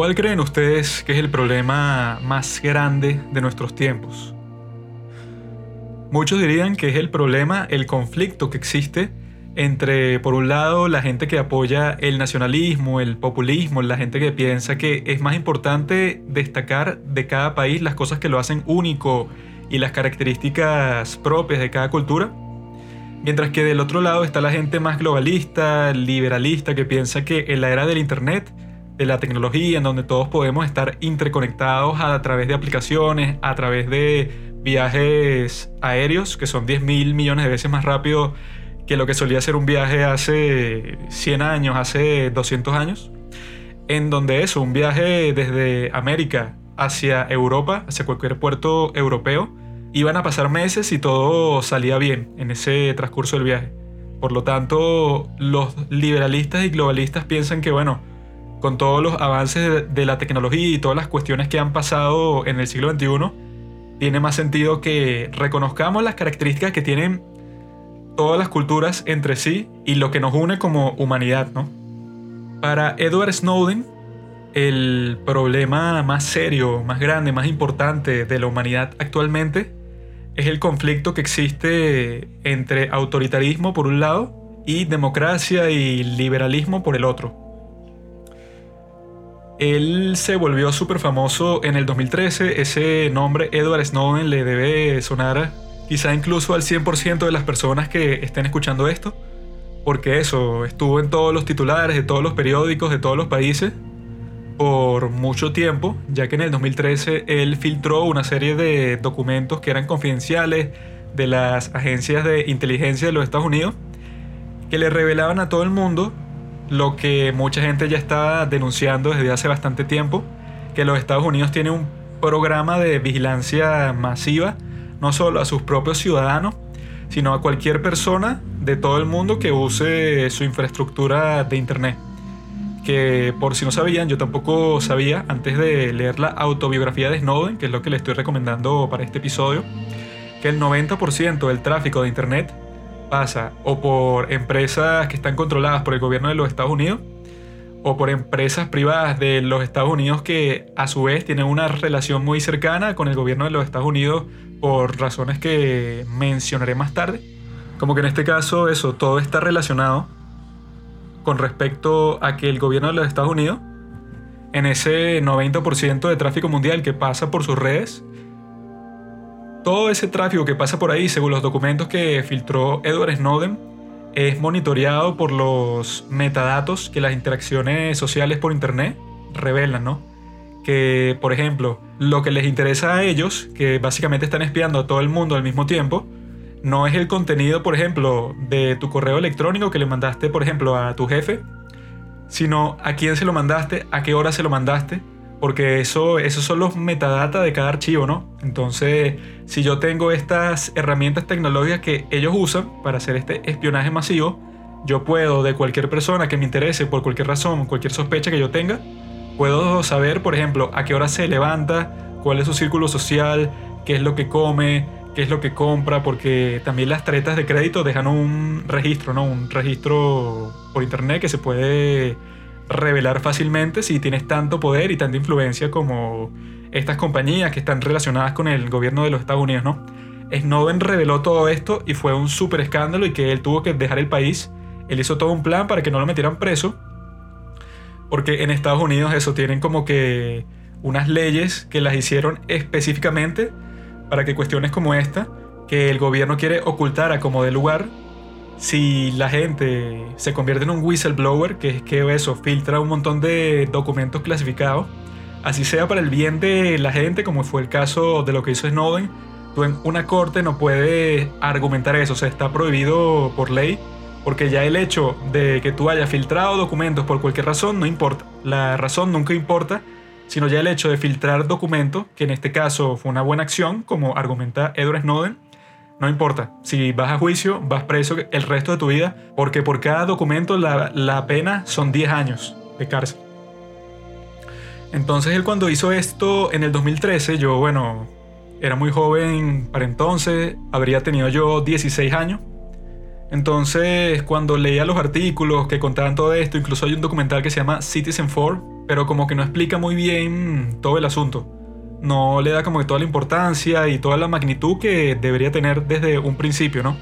¿Cuál creen ustedes que es el problema más grande de nuestros tiempos? Muchos dirían que es el problema, el conflicto que existe entre, por un lado, la gente que apoya el nacionalismo, el populismo, la gente que piensa que es más importante destacar de cada país las cosas que lo hacen único y las características propias de cada cultura. Mientras que del otro lado está la gente más globalista, liberalista, que piensa que en la era del Internet, de la tecnología, en donde todos podemos estar interconectados a través de aplicaciones, a través de viajes aéreos, que son 10 mil millones de veces más rápido que lo que solía ser un viaje hace 100 años, hace 200 años, en donde eso, un viaje desde América hacia Europa, hacia cualquier puerto europeo, iban a pasar meses y todo salía bien en ese transcurso del viaje. Por lo tanto, los liberalistas y globalistas piensan que, bueno, con todos los avances de la tecnología y todas las cuestiones que han pasado en el siglo XXI, tiene más sentido que reconozcamos las características que tienen todas las culturas entre sí y lo que nos une como humanidad, ¿no? Para Edward Snowden, el problema más serio, más grande, más importante de la humanidad actualmente es el conflicto que existe entre autoritarismo por un lado y democracia y liberalismo por el otro. Él se volvió súper famoso en el 2013. Ese nombre, Edward Snowden, le debe sonar quizá incluso al 100% de las personas que estén escuchando esto. Porque eso, estuvo en todos los titulares de todos los periódicos de todos los países por mucho tiempo, ya que en el 2013 él filtró una serie de documentos que eran confidenciales de las agencias de inteligencia de los Estados Unidos, que le revelaban a todo el mundo lo que mucha gente ya está denunciando desde hace bastante tiempo, que los Estados Unidos tienen un programa de vigilancia masiva, no solo a sus propios ciudadanos, sino a cualquier persona de todo el mundo que use su infraestructura de Internet. Que por si no sabían, yo tampoco sabía antes de leer la autobiografía de Snowden, que es lo que le estoy recomendando para este episodio, que el 90% del tráfico de Internet pasa o por empresas que están controladas por el gobierno de los Estados Unidos o por empresas privadas de los Estados Unidos que a su vez tienen una relación muy cercana con el gobierno de los Estados Unidos por razones que mencionaré más tarde. Como que en este caso eso, todo está relacionado con respecto a que el gobierno de los Estados Unidos, en ese 90% de tráfico mundial que pasa por sus redes, todo ese tráfico que pasa por ahí, según los documentos que filtró Edward Snowden, es monitoreado por los metadatos que las interacciones sociales por Internet revelan, ¿no? Que, por ejemplo, lo que les interesa a ellos, que básicamente están espiando a todo el mundo al mismo tiempo, no es el contenido, por ejemplo, de tu correo electrónico que le mandaste, por ejemplo, a tu jefe, sino a quién se lo mandaste, a qué hora se lo mandaste, porque eso, esos son los metadata de cada archivo, ¿no? Entonces, si yo tengo estas herramientas tecnológicas que ellos usan para hacer este espionaje masivo, yo puedo de cualquier persona que me interese por cualquier razón, cualquier sospecha que yo tenga, puedo saber, por ejemplo, a qué hora se levanta, cuál es su círculo social, qué es lo que come, qué es lo que compra, porque también las tarjetas de crédito dejan un registro, ¿no? Un registro por internet que se puede revelar fácilmente si tienes tanto poder y tanta influencia como estas compañías que están relacionadas con el gobierno de los Estados Unidos, ¿no? Snowden reveló todo esto y fue un súper escándalo y que él tuvo que dejar el país. Él hizo todo un plan para que no lo metieran preso. Porque en Estados Unidos eso tienen como que unas leyes que las hicieron específicamente para que cuestiones como esta, que el gobierno quiere ocultar a como de lugar, si la gente se convierte en un whistleblower, que es que eso filtra un montón de documentos clasificados, así sea para el bien de la gente, como fue el caso de lo que hizo Snowden, tú en una corte no puedes argumentar eso, o sea, está prohibido por ley, porque ya el hecho de que tú hayas filtrado documentos por cualquier razón no importa, la razón nunca importa, sino ya el hecho de filtrar documentos, que en este caso fue una buena acción, como argumenta Edward Snowden, no importa. Si vas a juicio, vas preso el resto de tu vida, porque por cada documento la, pena son 10 años de cárcel. Entonces él cuando hizo esto en el 2013, yo, bueno, era muy joven para entonces, habría tenido yo 16 años. Entonces, cuando leía los artículos que contaban todo esto, incluso hay un documental que se llama Citizen 4, pero como que no explica muy bien todo el asunto. No le da como que toda la importancia y toda la magnitud que debería tener desde un principio, ¿no?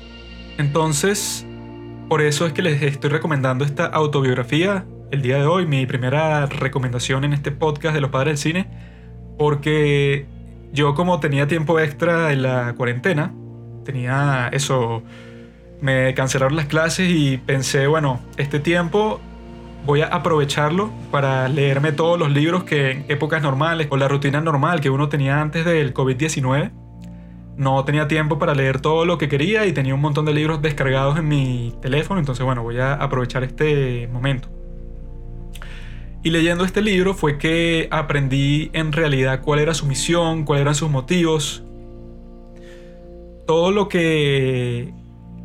Entonces, por eso es que les estoy recomendando esta autobiografía el día de hoy, mi primera recomendación en este podcast de los padres del cine, porque yo como tenía tiempo extra en la cuarentena, tenía eso, me cancelaron las clases y pensé, bueno, este tiempo voy a aprovecharlo para leerme todos los libros que en épocas normales o la rutina normal que uno tenía antes del COVID-19. No tenía tiempo para leer todo lo que quería y tenía un montón de libros descargados en mi teléfono, entonces bueno, voy a aprovechar este momento. Y leyendo este libro fue que aprendí en realidad cuál era su misión, cuáles eran sus motivos. Todo lo que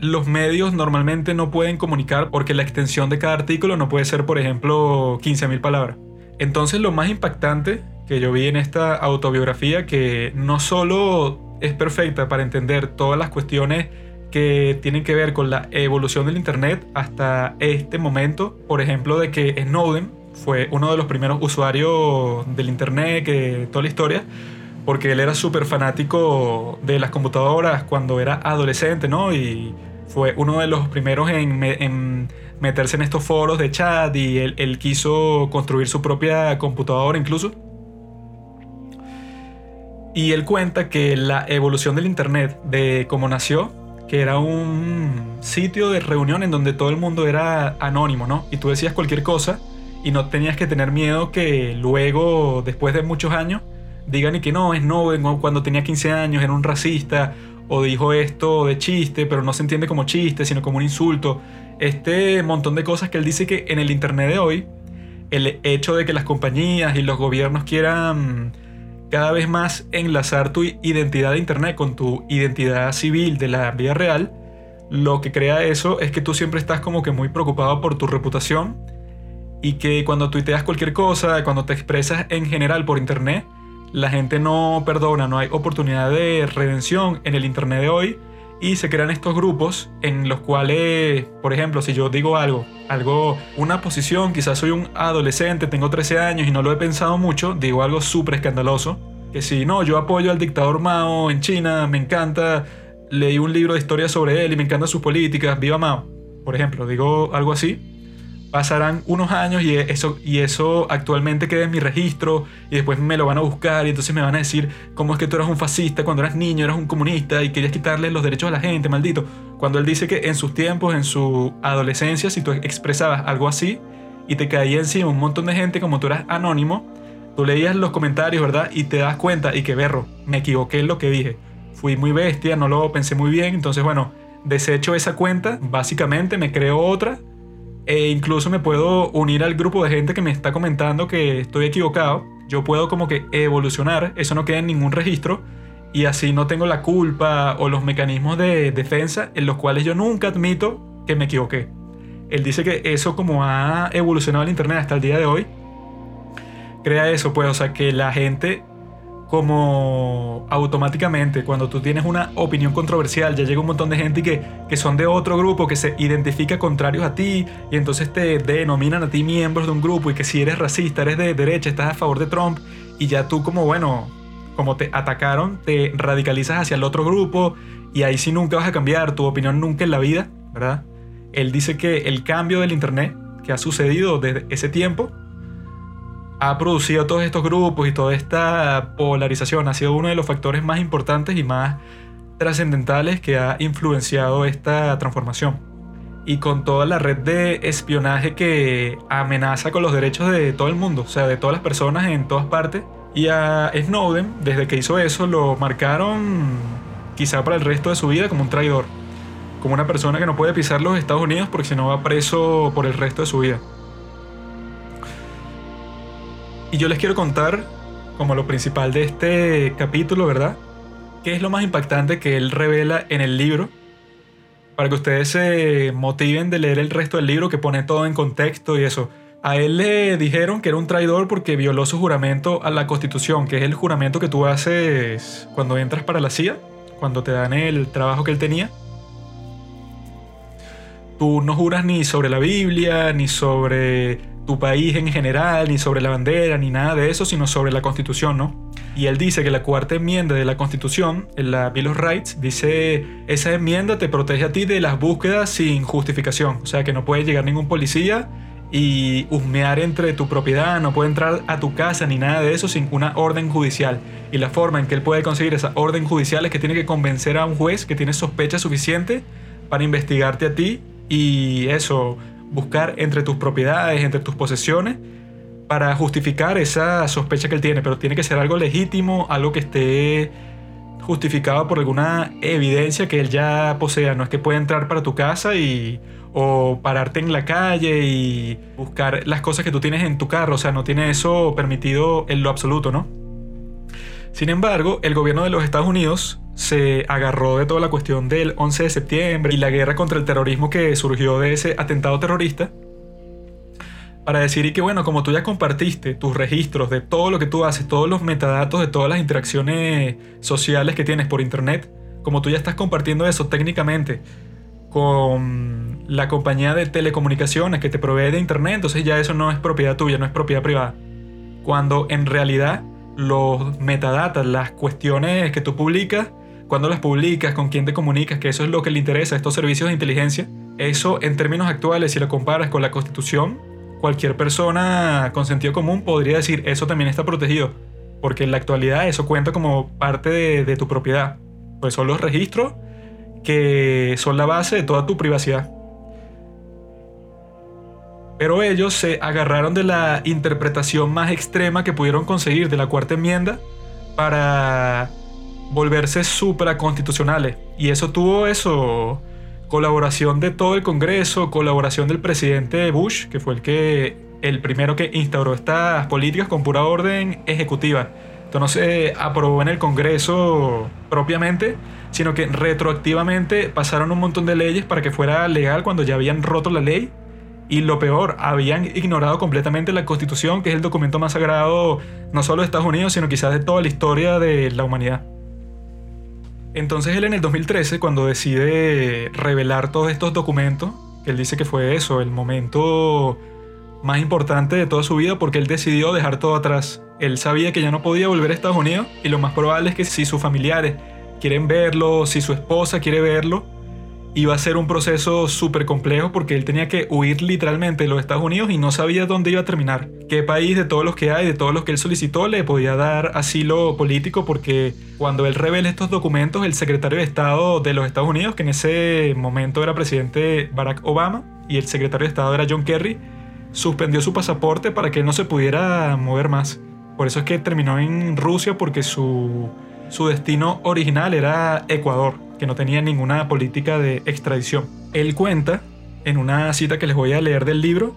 los medios normalmente no pueden comunicar porque la extensión de cada artículo no puede ser, por ejemplo, 15.000 palabras. Entonces lo más impactante que yo vi en esta autobiografía, que no solo es perfecta para entender todas las cuestiones que tienen que ver con la evolución del Internet hasta este momento, por ejemplo, de que Snowden fue uno de los primeros usuarios del internet, que toda la historia, porque él era súper fanático de las computadoras cuando era adolescente, ¿no? Y fue uno de los primeros en, meterse en estos foros de chat y él, él, quiso construir su propia computadora incluso. Y él cuenta que la evolución del Internet, de cómo nació, que era un sitio de reunión en donde todo el mundo era anónimo, ¿no? Y tú decías cualquier cosa y no tenías que tener miedo que luego, después de muchos años, digan y que no, es no, cuando tenía 15 años era un racista o dijo esto de chiste, pero no se entiende como chiste, sino como un insulto. Este montón de cosas que él dice que en el Internet de hoy, el hecho de que las compañías y los gobiernos quieran cada vez más enlazar tu identidad de Internet con tu identidad civil de la vida real, lo que crea eso es que tú siempre estás como que muy preocupado por tu reputación y que cuando tuiteas cualquier cosa, cuando te expresas en general por internet, la gente no perdona, no hay oportunidad de redención en el internet de hoy y se crean estos grupos en los cuales, por ejemplo, si yo digo algo, algo, una posición, quizás soy un adolescente, tengo 13 años y no lo he pensado mucho, digo algo súper escandaloso, que si no, yo apoyo al dictador Mao en China, me encanta, leí un libro de historia sobre él y me encantan sus políticas, viva Mao, por ejemplo, digo algo así, pasarán unos años y eso, y eso actualmente queda en mi registro y después me lo van a buscar y entonces me van a decir cómo es que tú eras un fascista cuando eras niño, eras un comunista y querías quitarle los derechos a la gente, maldito. Cuando él dice que en sus tiempos, en su adolescencia, si tú expresabas algo así y te caía encima un montón de gente como tú eras anónimo, tú leías los comentarios, ¿verdad? Y te das cuenta y que berro, me equivoqué en lo que dije. Fui muy bestia, no lo pensé muy bien, entonces bueno, desecho esa cuenta, básicamente me creo otra e incluso me puedo unir al grupo de gente que me está comentando que estoy equivocado. Yo puedo como que evolucionar, eso no queda en ningún registro y así no tengo la culpa o los mecanismos de defensa en los cuales yo nunca admito que me equivoqué. Él dice que eso como ha evolucionado el Internet hasta el día de hoy, crea eso, pues, o sea, que la gente como automáticamente cuando tú tienes una opinión controversial, ya llega un montón de gente que, que son de otro grupo, que se identifica contrarios a ti y entonces te denominan a ti miembros de un grupo y que si eres racista, eres de derecha, estás a favor de Trump y ya tú como, bueno, como te atacaron, te radicalizas hacia el otro grupo y ahí sí nunca vas a cambiar tu opinión nunca en la vida, ¿verdad? Él dice que el cambio del Internet que ha sucedido desde ese tiempo ha producido todos estos grupos y toda esta polarización ha sido uno de los factores más importantes y más trascendentales que ha influenciado esta transformación. Y con toda la red de espionaje que amenaza con los derechos de todo el mundo, o sea, de todas las personas en todas partes. Y a Snowden, desde que hizo eso, lo marcaron quizá para el resto de su vida como un traidor. Como una persona que no puede pisar los Estados Unidos porque si no va preso por el resto de su vida. Y yo les quiero contar, como lo principal de este capítulo, ¿verdad? ¿Qué es lo más impactante que él revela en el libro? Para que ustedes se motiven de leer el resto del libro que pone todo en contexto y eso. A él le dijeron que era un traidor porque violó su juramento a la Constitución, que es el juramento que tú haces cuando entras para la CIA, cuando te dan el trabajo que él tenía. Tú no juras ni sobre la Biblia, ni sobre tu país en general, ni sobre la bandera, ni nada de eso, sino sobre la constitución, ¿no? Y él dice que la cuarta enmienda de la constitución, en la Bill of Rights, dice, esa enmienda te protege a ti de las búsquedas sin justificación, o sea que no puede llegar ningún policía y husmear entre tu propiedad, no puede entrar a tu casa ni nada de eso sin una orden judicial. Y la forma en que él puede conseguir esa orden judicial es que tiene que convencer a un juez que tiene sospecha suficiente para investigarte a ti y eso, buscar entre tus propiedades, entre tus posesiones, para justificar esa sospecha que él tiene. Pero tiene que ser algo legítimo, algo que esté justificado por alguna evidencia que él ya posea. No es que pueda entrar para tu casa y o pararte en la calle y buscar las cosas que tú tienes en tu carro. O sea, no tiene eso permitido en lo absoluto, ¿no? Sin embargo, el gobierno de los Estados Unidos se agarró de toda la cuestión del 11 de septiembre y la guerra contra el terrorismo que surgió de ese atentado terrorista para decir y que bueno, como tú ya compartiste tus registros de todo lo que tú haces, todos los metadatos de todas las interacciones sociales que tienes por internet, como tú ya estás compartiendo eso técnicamente con la compañía de telecomunicaciones que te provee de internet, entonces ya eso no es propiedad tuya, no es propiedad privada. Cuando en realidad los metadatos, las cuestiones que tú publicas, cuando las publicas, con quién te comunicas, que eso es lo que le interesa a estos servicios de inteligencia, eso en términos actuales, si lo comparas con la constitución, cualquier persona con sentido común podría decir eso también está protegido, porque en la actualidad eso cuenta como parte de, de tu propiedad. Pues son los registros que son la base de toda tu privacidad. Pero ellos se agarraron de la interpretación más extrema que pudieron conseguir de la cuarta enmienda para volverse supraconstitucionales. Y eso tuvo eso, colaboración de todo el Congreso, colaboración del presidente Bush, que fue el que el primero que instauró estas políticas con pura orden ejecutiva. Esto no se aprobó en el Congreso propiamente, sino que retroactivamente pasaron un montón de leyes para que fuera legal cuando ya habían roto la ley. Y lo peor, habían ignorado completamente la Constitución, que es el documento más sagrado no solo de Estados Unidos, sino quizás de toda la historia de la humanidad. Entonces él en el 2013, cuando decide revelar todos estos documentos, él dice que fue eso, el momento más importante de toda su vida, porque él decidió dejar todo atrás. Él sabía que ya no podía volver a Estados Unidos y lo más probable es que si sus familiares quieren verlo, si su esposa quiere verlo, iba a ser un proceso súper complejo porque él tenía que huir literalmente de los Estados Unidos y no sabía dónde iba a terminar. ¿Qué país de todos los que hay, de todos los que él solicitó, le podía dar asilo político? Porque cuando él revela estos documentos, el secretario de Estado de los Estados Unidos, que en ese momento era presidente Barack Obama, y el secretario de Estado era John Kerry, suspendió su pasaporte para que él no se pudiera mover más. Por eso es que terminó en Rusia porque su su destino original era Ecuador, que no tenía ninguna política de extradición. Él cuenta, en una cita que les voy a leer del libro,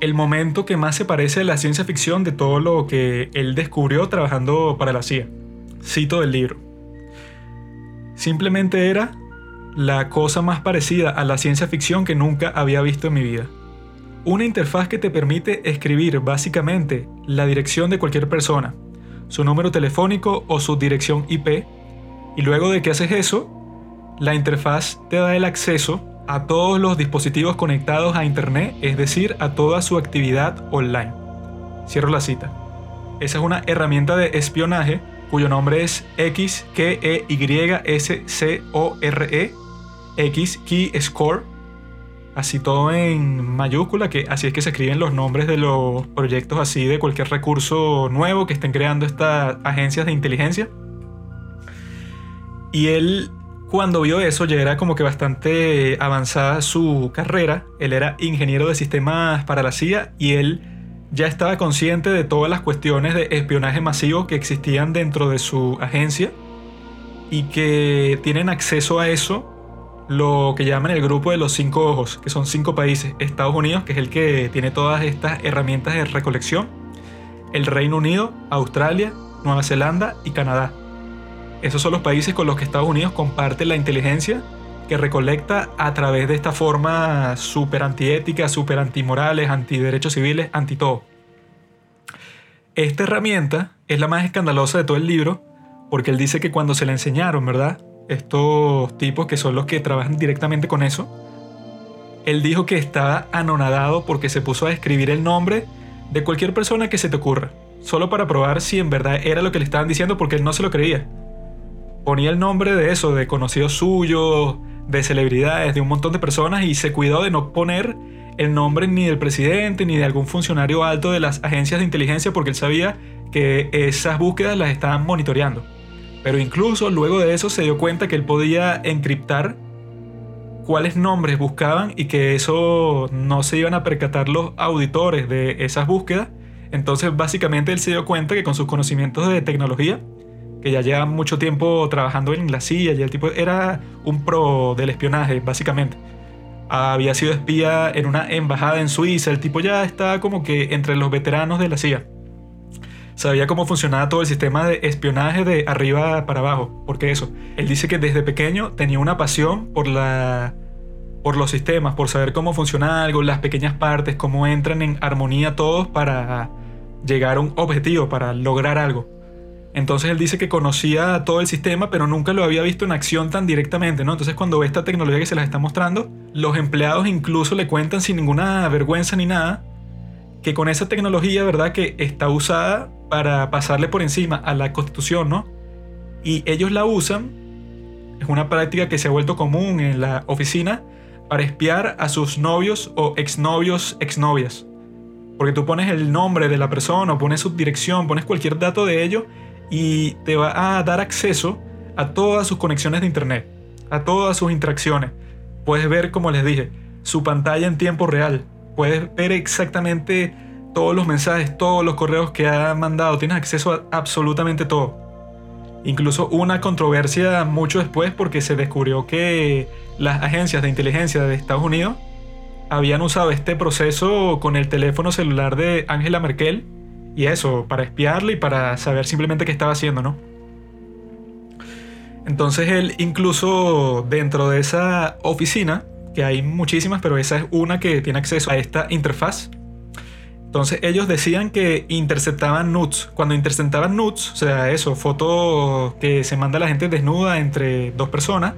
el momento que más se parece a la ciencia ficción de todo lo que él descubrió trabajando para la CIA. Cito del libro. Simplemente era la cosa más parecida a la ciencia ficción que nunca había visto en mi vida. Una interfaz que te permite escribir básicamente la dirección de cualquier persona, su número telefónico o su dirección IP. Y luego de que haces eso, la interfaz te da el acceso a todos los dispositivos conectados a Internet, es decir, a toda su actividad online. Cierro la cita. Esa es una herramienta de espionaje cuyo nombre es XKEYSCORE, Key Score así todo en mayúscula, que así es que se escriben los nombres de los proyectos así de cualquier recurso nuevo que estén creando estas agencias de inteligencia. Y él, cuando vio eso, ya era como que bastante avanzada su carrera. Él era ingeniero de sistemas para la CIA y él ya estaba consciente de todas las cuestiones de espionaje masivo que existían dentro de su agencia y que tienen acceso a eso lo que llaman el grupo de los cinco ojos, que son cinco países. Estados Unidos, que es el que tiene todas estas herramientas de recolección. El Reino Unido, Australia, Nueva Zelanda y Canadá. Esos son los países con los que Estados Unidos comparte la inteligencia que recolecta a través de esta forma súper antiética, súper antimorales, antiderechos civiles, anti todo. Esta herramienta es la más escandalosa de todo el libro porque él dice que cuando se la enseñaron, ¿verdad? Estos tipos que son los que trabajan directamente con eso, él dijo que estaba anonadado porque se puso a escribir el nombre de cualquier persona que se te ocurra, solo para probar si en verdad era lo que le estaban diciendo porque él no se lo creía. Ponía el nombre de eso, de conocidos suyos, de celebridades, de un montón de personas y se cuidó de no poner el nombre ni del presidente ni de algún funcionario alto de las agencias de inteligencia porque él sabía que esas búsquedas las estaban monitoreando. Pero incluso luego de eso se dio cuenta que él podía encriptar cuáles nombres buscaban y que eso no se iban a percatar los auditores de esas búsquedas. Entonces básicamente él se dio cuenta que con sus conocimientos de tecnología, que ya lleva mucho tiempo trabajando en la CIA y el tipo era un pro del espionaje básicamente. Había sido espía en una embajada en Suiza, el tipo ya está como que entre los veteranos de la CIA. Sabía cómo funcionaba todo el sistema de espionaje de arriba para abajo. Porque eso, él dice que desde pequeño tenía una pasión por la por los sistemas, por saber cómo funciona algo, las pequeñas partes, cómo entran en armonía todos para llegar a un objetivo, para lograr algo. Entonces él dice que conocía todo el sistema, pero nunca lo había visto en acción tan directamente, ¿no? Entonces cuando ve esta tecnología que se las está mostrando, los empleados incluso le cuentan sin ninguna vergüenza ni nada, que con esa tecnología, ¿verdad? Que está usada para pasarle por encima a la constitución, ¿no? Y ellos la usan, es una práctica que se ha vuelto común en la oficina, para espiar a sus novios o exnovios, exnovias. Porque tú pones el nombre de la persona, o pones su dirección, pones cualquier dato de ello y te va a dar acceso a todas sus conexiones de internet, a todas sus interacciones. Puedes ver, como les dije, su pantalla en tiempo real. Puedes ver exactamente todos los mensajes, todos los correos que ha mandado, tienes acceso a absolutamente todo. Incluso una controversia mucho después porque se descubrió que las agencias de inteligencia de Estados Unidos habían usado este proceso con el teléfono celular de Angela Merkel y eso, para espiarle y para saber simplemente qué estaba haciendo, ¿no? Entonces él incluso dentro de esa oficina, que hay muchísimas, pero esa es una que tiene acceso a esta interfaz, entonces ellos decían que interceptaban nudes. Cuando interceptaban nudes, o sea, eso, fotos que se manda la gente desnuda entre dos personas,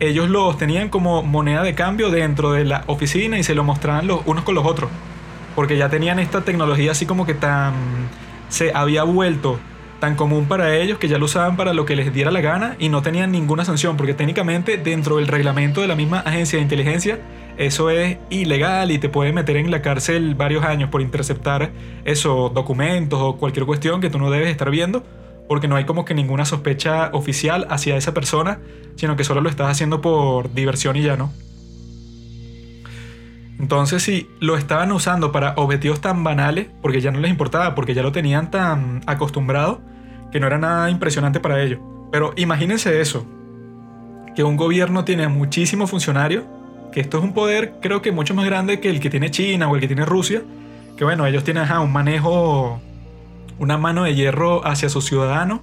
ellos los tenían como moneda de cambio dentro de la oficina y se lo mostraban los unos con los otros. Porque ya tenían esta tecnología así como que tan... se había vuelto tan común para ellos que ya lo usaban para lo que les diera la gana y no tenían ninguna sanción, porque técnicamente dentro del reglamento de la misma agencia de inteligencia eso es ilegal y te puede meter en la cárcel varios años por interceptar esos documentos o cualquier cuestión que tú no debes estar viendo, porque no hay como que ninguna sospecha oficial hacia esa persona, sino que solo lo estás haciendo por diversión y ya no. Entonces, si lo estaban usando para objetivos tan banales, porque ya no les importaba, porque ya lo tenían tan acostumbrado, que no era nada impresionante para ellos. Pero imagínense eso, que un gobierno tiene muchísimos funcionarios que esto es un poder creo que mucho más grande que el que tiene China o el que tiene Rusia, que bueno, ellos tienen un manejo, una mano de hierro hacia sus ciudadanos,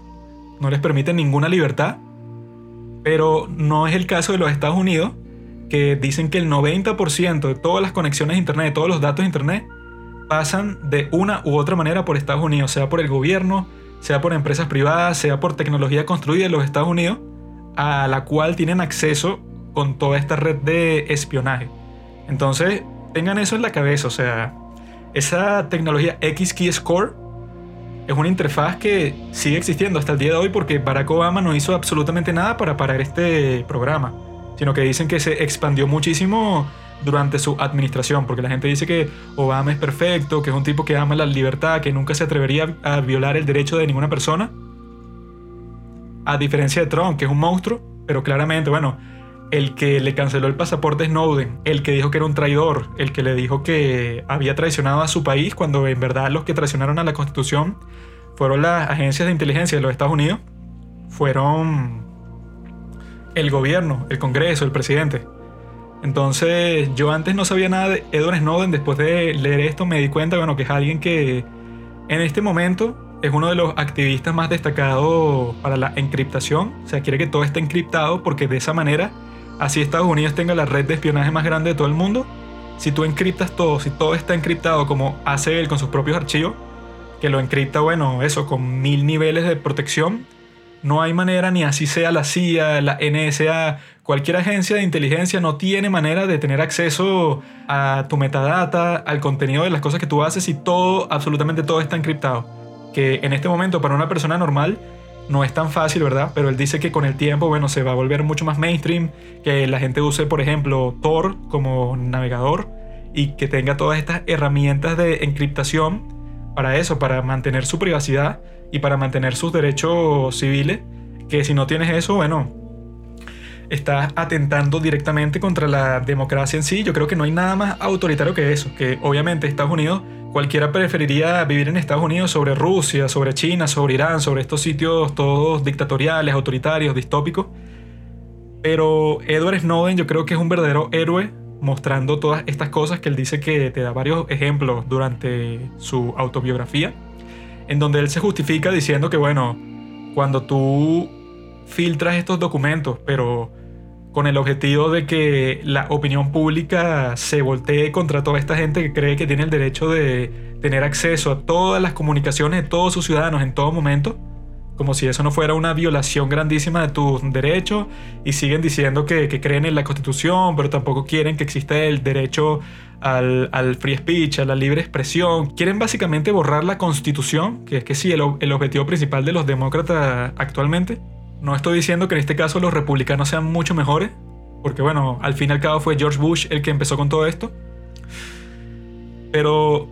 no les permiten ninguna libertad, pero no es el caso de los Estados Unidos, que dicen que el 90% de todas las conexiones Internet, de todos los datos de Internet, pasan de una u otra manera por Estados Unidos, sea por el gobierno, sea por empresas privadas, sea por tecnología construida en los Estados Unidos, a la cual tienen acceso con toda esta red de espionaje. Entonces, tengan eso en la cabeza, o sea, esa tecnología X-Key Score es una interfaz que sigue existiendo hasta el día de hoy porque Barack Obama no hizo absolutamente nada para parar este programa, sino que dicen que se expandió muchísimo durante su administración, porque la gente dice que Obama es perfecto, que es un tipo que ama la libertad, que nunca se atrevería a violar el derecho de ninguna persona, a diferencia de Trump, que es un monstruo, pero claramente, bueno, el que le canceló el pasaporte Snowden, el que dijo que era un traidor, el que le dijo que había traicionado a su país cuando en verdad los que traicionaron a la constitución fueron las agencias de inteligencia de los Estados Unidos, fueron el gobierno, el Congreso, el presidente. Entonces yo antes no sabía nada de Edward Snowden, después de leer esto me di cuenta, bueno, que es alguien que en este momento es uno de los activistas más destacados para la encriptación, o sea, quiere que todo esté encriptado porque de esa manera así Estados Unidos tenga la red de espionaje más grande de todo el mundo, si tú encriptas todo, si todo está encriptado como hace él con sus propios archivos, que lo encripta, bueno, eso, con mil niveles de protección, no hay manera ni así sea la CIA, la NSA, Cualquier agencia de inteligencia no tiene manera de tener acceso a tu metadata, al contenido de las cosas que tú haces y todo, absolutamente todo está encriptado. Que en este momento para una persona normal no es tan fácil, ¿verdad? Pero él dice que con el tiempo, bueno, se va a volver mucho más mainstream, que la gente use, por ejemplo, Tor como navegador y que tenga todas estas herramientas de encriptación para eso, para mantener su privacidad y para mantener sus derechos civiles, que si no tienes eso, bueno, estás atentando directamente contra la democracia en sí. Yo creo que no hay nada más autoritario que eso, que obviamente Estados Unidos, cualquiera preferiría vivir en Estados Unidos sobre Rusia, sobre China, sobre Irán, sobre estos sitios todos dictatoriales, autoritarios, distópicos. Pero Edward Snowden yo creo que es un verdadero héroe mostrando todas estas cosas que él dice que te da varios ejemplos durante su autobiografía, en donde él se justifica diciendo que bueno, cuando tú filtras estos documentos, pero con el objetivo de que la opinión pública se voltee contra toda esta gente que cree que tiene el derecho de tener acceso a todas las comunicaciones de todos sus ciudadanos en todo momento, como si eso no fuera una violación grandísima de tus derechos, y siguen diciendo que, creen en la constitución, pero tampoco quieren que exista el derecho al, free speech, a la libre expresión. Quieren básicamente borrar la constitución, que es que sí, el, el objetivo principal de los demócratas actualmente. No estoy diciendo que en este caso los republicanos sean mucho mejores, porque bueno, al fin y al cabo fue George Bush el que empezó con todo esto. Pero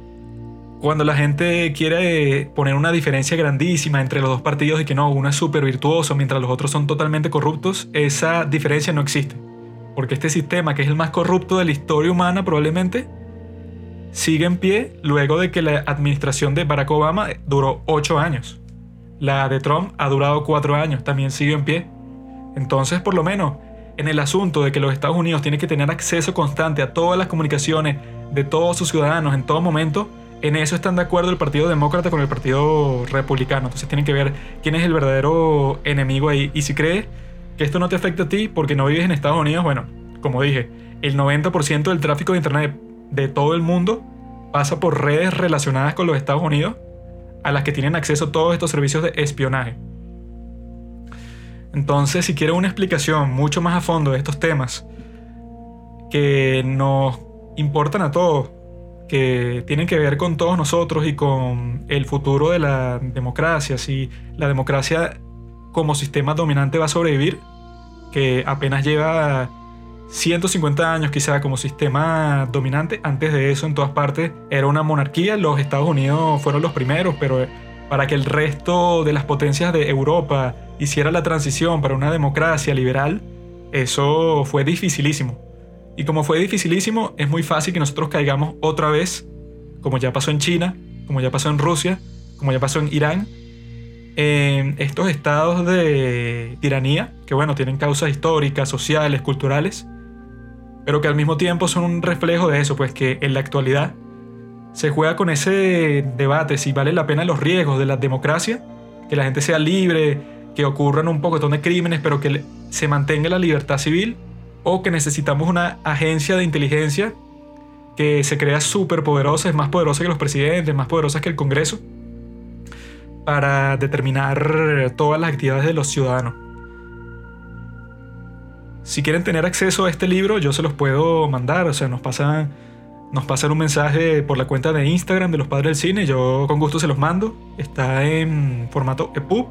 cuando la gente quiere poner una diferencia grandísima entre los dos partidos y que no, uno es súper virtuoso mientras los otros son totalmente corruptos, esa diferencia no existe. Porque este sistema, que es el más corrupto de la historia humana probablemente, sigue en pie luego de que la administración de Barack Obama duró ocho años. La de Trump ha durado cuatro años, también sigue en pie. Entonces, por lo menos, en el asunto de que los Estados Unidos tienen que tener acceso constante a todas las comunicaciones de todos sus ciudadanos en todo momento, en eso están de acuerdo el Partido Demócrata con el Partido Republicano. Entonces tienen que ver quién es el verdadero enemigo ahí. Y si crees que esto no te afecta a ti porque no vives en Estados Unidos, bueno, como dije, el 90% del tráfico de Internet de todo el mundo pasa por redes relacionadas con los Estados Unidos a las que tienen acceso todos estos servicios de espionaje. Entonces, si quieres una explicación mucho más a fondo de estos temas que nos importan a todos, que tienen que ver con todos nosotros y con el futuro de la democracia, si la democracia como sistema dominante va a sobrevivir, que apenas lleva 150 años quizá como sistema dominante. Antes de eso en todas partes era una monarquía. Los Estados Unidos fueron los primeros, pero para que el resto de las potencias de Europa hiciera la transición para una democracia liberal, eso fue dificilísimo. Y como fue dificilísimo, es muy fácil que nosotros caigamos otra vez, como ya pasó en China, como ya pasó en Rusia, como ya pasó en Irán, en estos estados de tiranía, que bueno, tienen causas históricas, sociales, culturales, pero que al mismo tiempo son un reflejo de eso, pues que en la actualidad se juega con ese debate si vale la pena los riesgos de la democracia, que la gente sea libre, que ocurran un poco de crímenes, pero que se mantenga la libertad civil, o que necesitamos una agencia de inteligencia que se crea súper poderosa, es más poderosa que los presidentes, más poderosa que el Congreso, para determinar todas las actividades de los ciudadanos. Si quieren tener acceso a este libro, yo se los puedo mandar, o sea, nos pasan, nos pasan un mensaje por la cuenta de Instagram de los Padres del Cine, yo con gusto se los mando, está en formato EPUB,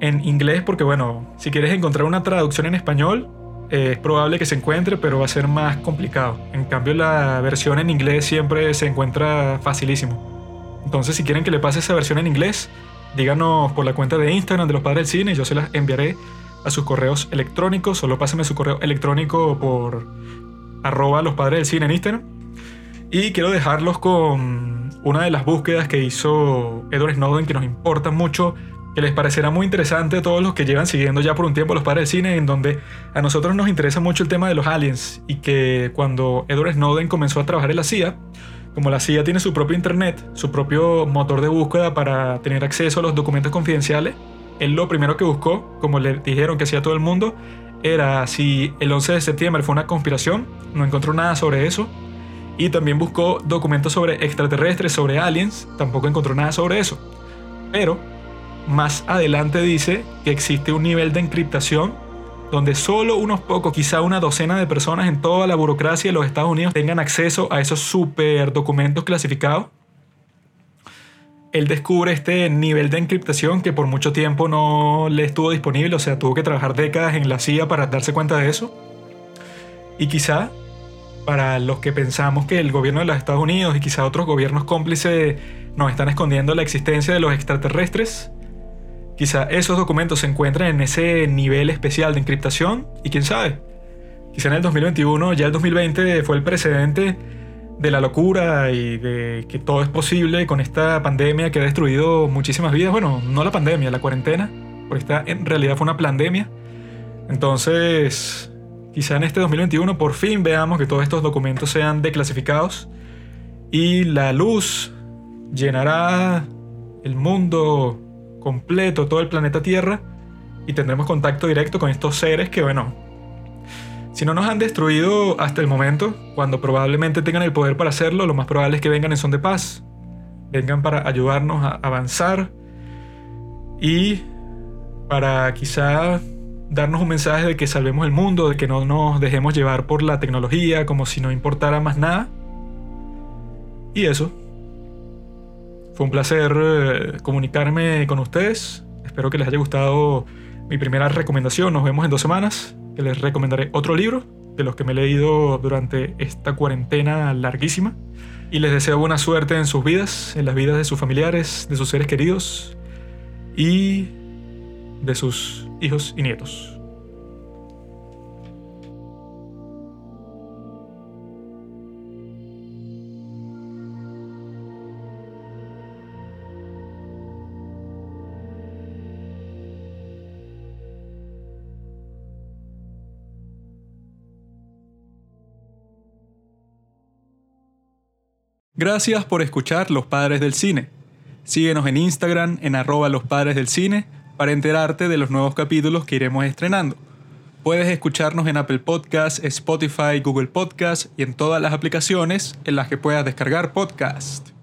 en inglés, porque bueno, si quieres encontrar una traducción en español, eh, es probable que se encuentre, pero va a ser más complicado. En cambio, la versión en inglés siempre se encuentra facilísimo. Entonces, si quieren que le pase esa versión en inglés, díganos por la cuenta de Instagram de los Padres del Cine yo se las enviaré a sus correos electrónicos. Solo pásenme su correo electrónico por arroba los Padres del Cine en Instagram. Y quiero dejarlos con una de las búsquedas que hizo Edward Snowden que nos importa mucho que les parecerá muy interesante a todos los que llevan siguiendo ya por un tiempo los padres del cine, en donde a nosotros nos interesa mucho el tema de los aliens y que cuando Edward Snowden comenzó a trabajar en la CIA, como la CIA tiene su propio internet, su propio motor de búsqueda para tener acceso a los documentos confidenciales, él lo primero que buscó, como le dijeron que hacía todo el mundo, era si el 11 de septiembre fue una conspiración, no encontró nada sobre eso, y también buscó documentos sobre extraterrestres, sobre aliens, tampoco encontró nada sobre eso. Pero más adelante dice que existe un nivel de encriptación donde solo unos pocos, quizá una docena de personas en toda la burocracia de los Estados Unidos tengan acceso a esos super documentos clasificados. Él descubre este nivel de encriptación que por mucho tiempo no le estuvo disponible, o sea, tuvo que trabajar décadas en la CIA para darse cuenta de eso. Y quizá para los que pensamos que el gobierno de los Estados Unidos y quizá otros gobiernos cómplices nos están escondiendo la existencia de los extraterrestres, quizá esos documentos se encuentren en ese nivel especial de encriptación y quién sabe, quizá en el 2021, ya el 2020 fue el precedente de la locura y de que todo es posible con esta pandemia que ha destruido muchísimas vidas. Bueno, no la pandemia, la cuarentena, porque esta en realidad fue una pandemia. Entonces, quizá en este 2021 por fin veamos que todos estos documentos sean declasificados y la luz llenará el mundo completo, todo el planeta Tierra, y tendremos contacto directo con estos seres que, bueno, si no nos han destruido hasta el momento, cuando probablemente tengan el poder para hacerlo, lo más probable es que vengan en son de paz. Vengan para ayudarnos a avanzar y para quizá darnos un mensaje de que salvemos el mundo, de que no nos dejemos llevar por la tecnología como si no importara más nada. Y eso. Fue un placer eh, comunicarme con ustedes. Espero que les haya gustado mi primera recomendación. Nos vemos en dos semanas, que les recomendaré otro libro de los que me he leído durante esta cuarentena larguísima. Y les deseo buena suerte en sus vidas, en las vidas de sus familiares, de sus seres queridos y de sus hijos y nietos. Gracias por escuchar Los Padres del Cine. Síguenos en Instagram en arroba los padres del cine para enterarte de los nuevos capítulos que iremos estrenando. Puedes escucharnos en Apple Podcasts, Spotify, Google Podcasts y en todas las aplicaciones en las que puedas descargar podcast.